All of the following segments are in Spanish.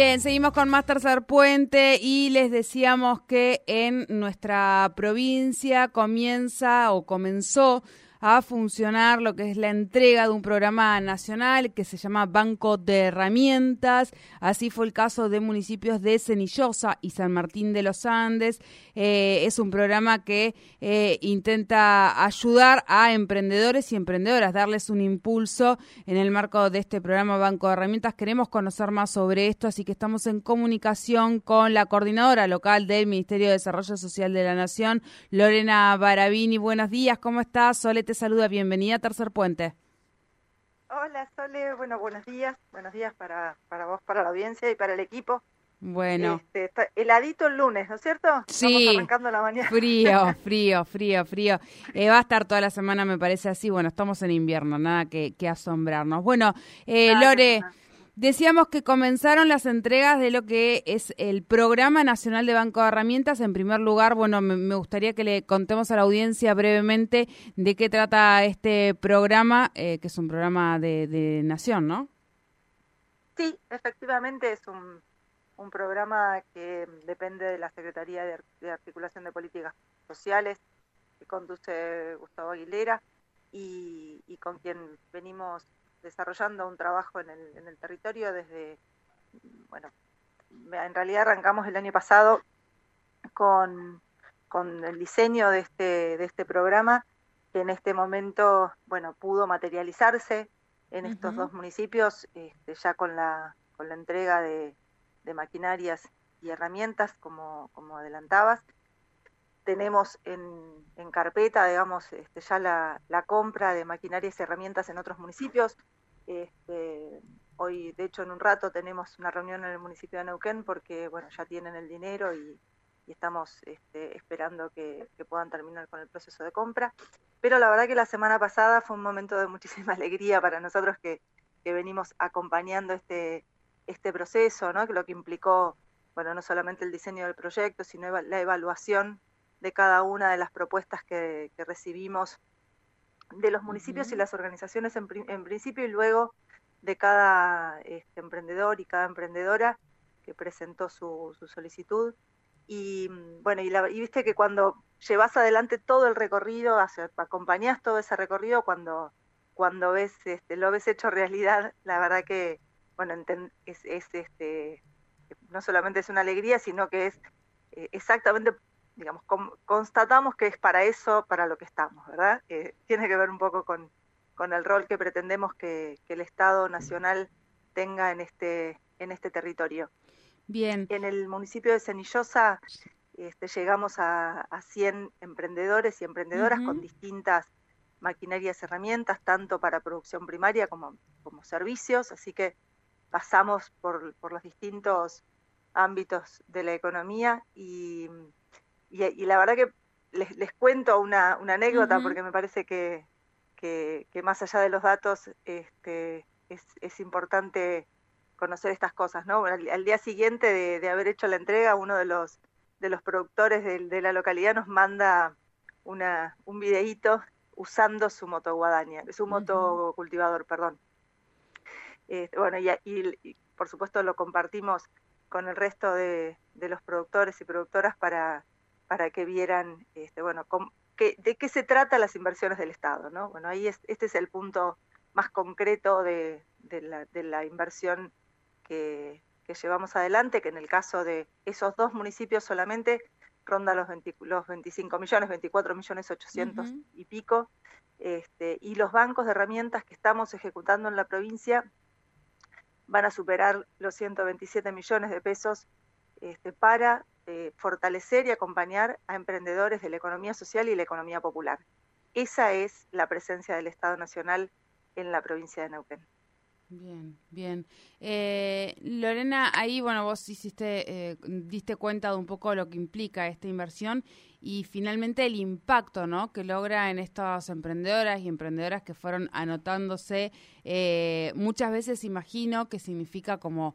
Bien, seguimos con más Tercer Puente y les decíamos que en nuestra provincia comienza o comenzó a funcionar lo que es la entrega de un programa nacional que se llama Banco de Herramientas. Así fue el caso de municipios de Cenillosa y San Martín de los Andes. Eh, es un programa que eh, intenta ayudar a emprendedores y emprendedoras, darles un impulso en el marco de este programa Banco de Herramientas. Queremos conocer más sobre esto, así que estamos en comunicación con la coordinadora local del Ministerio de Desarrollo Social de la Nación, Lorena Barabini. Buenos días, ¿cómo estás? Solet te saluda, bienvenida a Tercer Puente. Hola Sole, bueno, buenos días, buenos días para, para vos, para la audiencia y para el equipo. Bueno. Este, está heladito el lunes, ¿no es cierto? Sí. arrancando la mañana. Frío, frío, frío, frío. Eh, va a estar toda la semana, me parece así. Bueno, estamos en invierno, nada que, que asombrarnos. Bueno, eh, Lore, Decíamos que comenzaron las entregas de lo que es el Programa Nacional de Banco de Herramientas. En primer lugar, bueno, me, gustaría que le contemos a la audiencia brevemente de qué trata este programa, eh, que es un programa de, Nación, ¿no? Sí, efectivamente es un, un programa que depende de la Secretaría de, Articulación de Políticas Sociales, que conduce Gustavo Aguilera y con quien venimos desarrollando un trabajo en el, en el territorio desde, bueno, en realidad arrancamos el año pasado con, con el diseño de este, de este programa, que en este momento, bueno, pudo materializarse en estos dos municipios, este, ya con la, con la entrega de, de maquinarias y herramientas, como, como adelantabas, tenemos en, carpeta, digamos, este, ya la, compra de maquinarias y herramientas en otros municipios. Este, hoy, de hecho, en un rato tenemos una reunión en el municipio de Neuquén porque, bueno, ya tienen el dinero y, estamos este, esperando que, puedan terminar con el proceso de compra. Pero la verdad que la semana pasada fue un momento de muchísima alegría para nosotros que, que venimos acompañando este, proceso, ¿no? Lo que implicó, bueno, no solamente el diseño del proyecto, sino la evaluación de cada una de las propuestas que, recibimos de los municipios y las organizaciones en, principio y luego de cada este, emprendedor y cada emprendedora que presentó su, solicitud. Y bueno, y, viste que cuando llevas adelante todo el recorrido, acompañás todo ese recorrido, cuando, cuando ves, este, lo ves hecho realidad, la verdad que, bueno, es, este, no solamente es una alegría, sino que es eh, exactamente digamos, constatamos que es para eso, para lo que estamos, ¿verdad? Eh, tiene que ver un poco con, con el rol que pretendemos que, el Estado Nacional tenga en este, en este territorio. Bien. En el municipio de Cenillosa este, llegamos a, a 100 emprendedores y emprendedoras con distintas maquinarias y herramientas, tanto para producción primaria como, como servicios, así que pasamos por, por los distintos ámbitos de la economía y y, la verdad que les, les cuento una, una anécdota porque me parece que, que, más allá de los datos este, es, es importante conocer estas cosas, ¿no? Al, día siguiente de, de, haber hecho la entrega, uno de los, de los productores de, de la localidad nos manda una, un videíto usando su moto guadaña, su moto cultivador, perdón. Este, bueno, y, y, por supuesto lo compartimos con el resto de, de los productores y productoras para, para que vieran, este, bueno, de qué se trata las inversiones del Estado, ¿no? Bueno, ahí es, este es el punto más concreto de, la, inversión que, llevamos adelante, que en el caso de esos dos municipios solamente ronda los, los 25 millones, 24 millones 800 y pico, este, y los bancos de herramientas que estamos ejecutando en la provincia van a superar los 127 millones de pesos este, para eh, fortalecer y acompañar a emprendedores de la economía social y la economía popular. Esa es la presencia del Estado Nacional en la provincia de Neuquén. Bien, bien. Eh, Lorena, ahí, bueno, vos hiciste, eh, diste cuenta de un poco lo que implica esta inversión y finalmente el impacto, ¿no? Que logra en estas emprendedoras y emprendedoras que fueron anotándose. Muchas veces imagino que significa como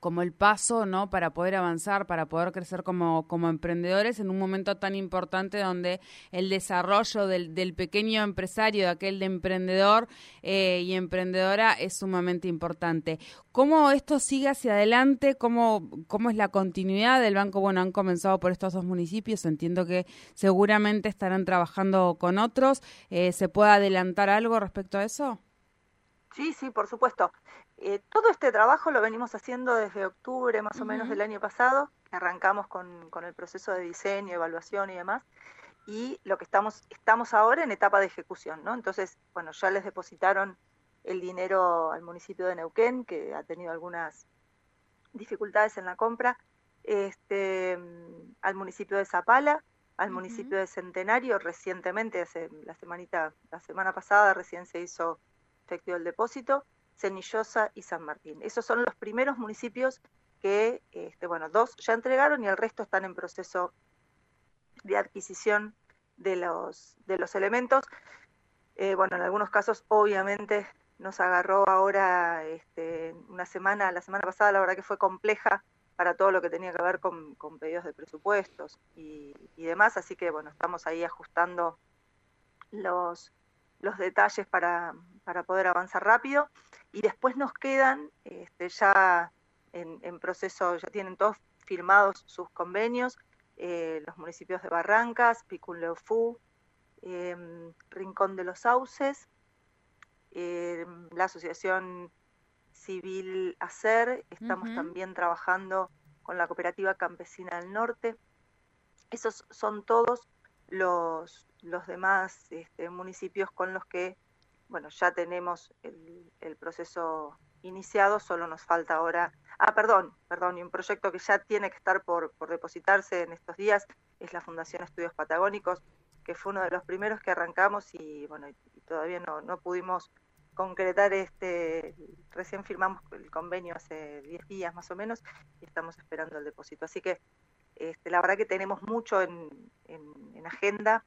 como el paso, ¿no? Para poder avanzar, para poder crecer como, como emprendedores en un momento tan importante donde el desarrollo del, del pequeño empresario, de aquel de emprendedor eh, y emprendedora es sumamente importante. ¿Cómo esto sigue hacia adelante? ¿Cómo, ¿Cómo es la continuidad del banco? Bueno, han comenzado por estos dos municipios, entiendo que seguramente estarán trabajando con otros. Eh, ¿Se puede adelantar algo respecto a eso? Sí, sí, por supuesto. Eh, todo este trabajo lo venimos haciendo desde octubre más o menos del año pasado, arrancamos con, con, el proceso de diseño, evaluación y demás, y lo que estamos, estamos ahora en etapa de ejecución, ¿no? Entonces, bueno, ya les depositaron el dinero al municipio de Neuquén, que ha tenido algunas dificultades en la compra, este, al municipio de Zapala, al municipio de Centenario, recientemente, hace la semanita, la semana pasada recién se hizo efectivo el depósito, Cenillosa y San Martín. Esos son los primeros municipios que, este, bueno, dos ya entregaron y el resto están en proceso de adquisición de los, de los elementos. Eh, bueno, en algunos casos, obviamente, nos agarró ahora este, una semana, la semana pasada, la verdad que fue compleja para todo lo que tenía que ver con, pedidos de presupuestos y, demás, así que bueno, estamos ahí ajustando los, los detalles para, para poder avanzar rápido. Y después nos quedan este, ya en, proceso, ya tienen todos firmados sus convenios, eh, los municipios de Barrancas, Picunleofú, eh, Rincón de los Sauces, em, la Asociación Civil ACER, estamos también trabajando con la Cooperativa Campesina del Norte. Esos son todos los, los demás este, municipios con los que bueno, ya tenemos el, proceso iniciado, solo nos falta ahora, ah, perdón, perdón, y un proyecto que ya tiene que estar por, depositarse en estos días es la Fundación Estudios Patagónicos, que fue uno de los primeros que arrancamos y bueno, todavía no, no pudimos concretar este, recién firmamos el convenio hace 10 días más o menos y estamos esperando el depósito. Así que este, la verdad que tenemos mucho en, en, agenda,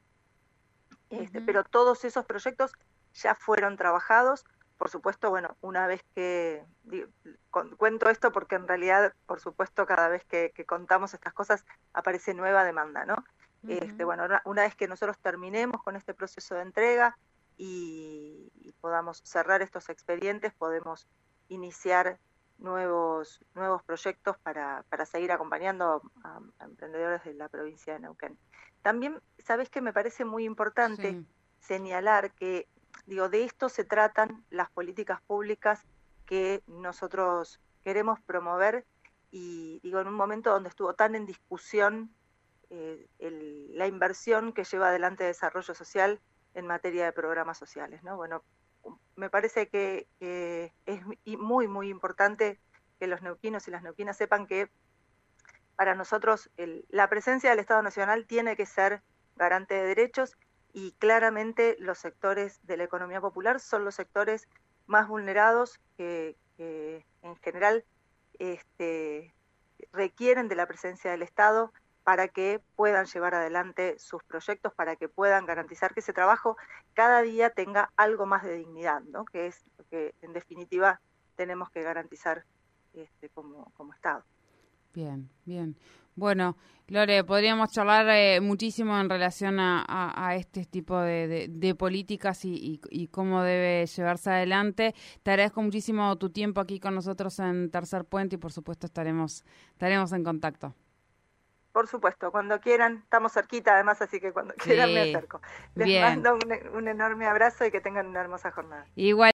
este, pero todos esos proyectos ya fueron trabajados. Por supuesto, bueno, una vez que cuento esto porque en realidad, por supuesto, cada vez que, contamos estas cosas aparece nueva demanda, ¿no? este, bueno, una, vez que nosotros terminemos con este proceso de entrega y, podamos cerrar estos expedientes, podemos iniciar nuevos, nuevos proyectos para, para seguir acompañando a, emprendedores de la provincia de Neuquén. También, ¿sabes que Me parece muy importante señalar que Digo, de esto se tratan las políticas públicas que nosotros queremos promover y digo, en un momento donde estuvo tan en discusión eh, la inversión que lleva adelante el desarrollo social en materia de programas sociales, ¿no? Bueno, me parece que, es muy, muy importante que los neuquinos y las neuquinas sepan que para nosotros la presencia del Estado Nacional tiene que ser garante de derechos y claramente los sectores de la economía popular son los sectores más vulnerados que, en general este, requieren de la presencia del Estado para que puedan llevar adelante sus proyectos, para que puedan garantizar que ese trabajo cada día tenga algo más de dignidad, ¿no? que es lo que en definitiva tenemos que garantizar este, como, como Estado. Bien, bien. Bueno, Lore, podríamos charlar eh, muchísimo en relación a, este tipo de, políticas y, cómo debe llevarse adelante. Te agradezco muchísimo tu tiempo aquí con nosotros en Tercer Puente y por supuesto estaremos, estaremos en contacto. Por supuesto, cuando quieran, estamos cerquita además, así que cuando quieran me acerco. Les mando un, un enorme abrazo y que tengan una hermosa jornada. Igual.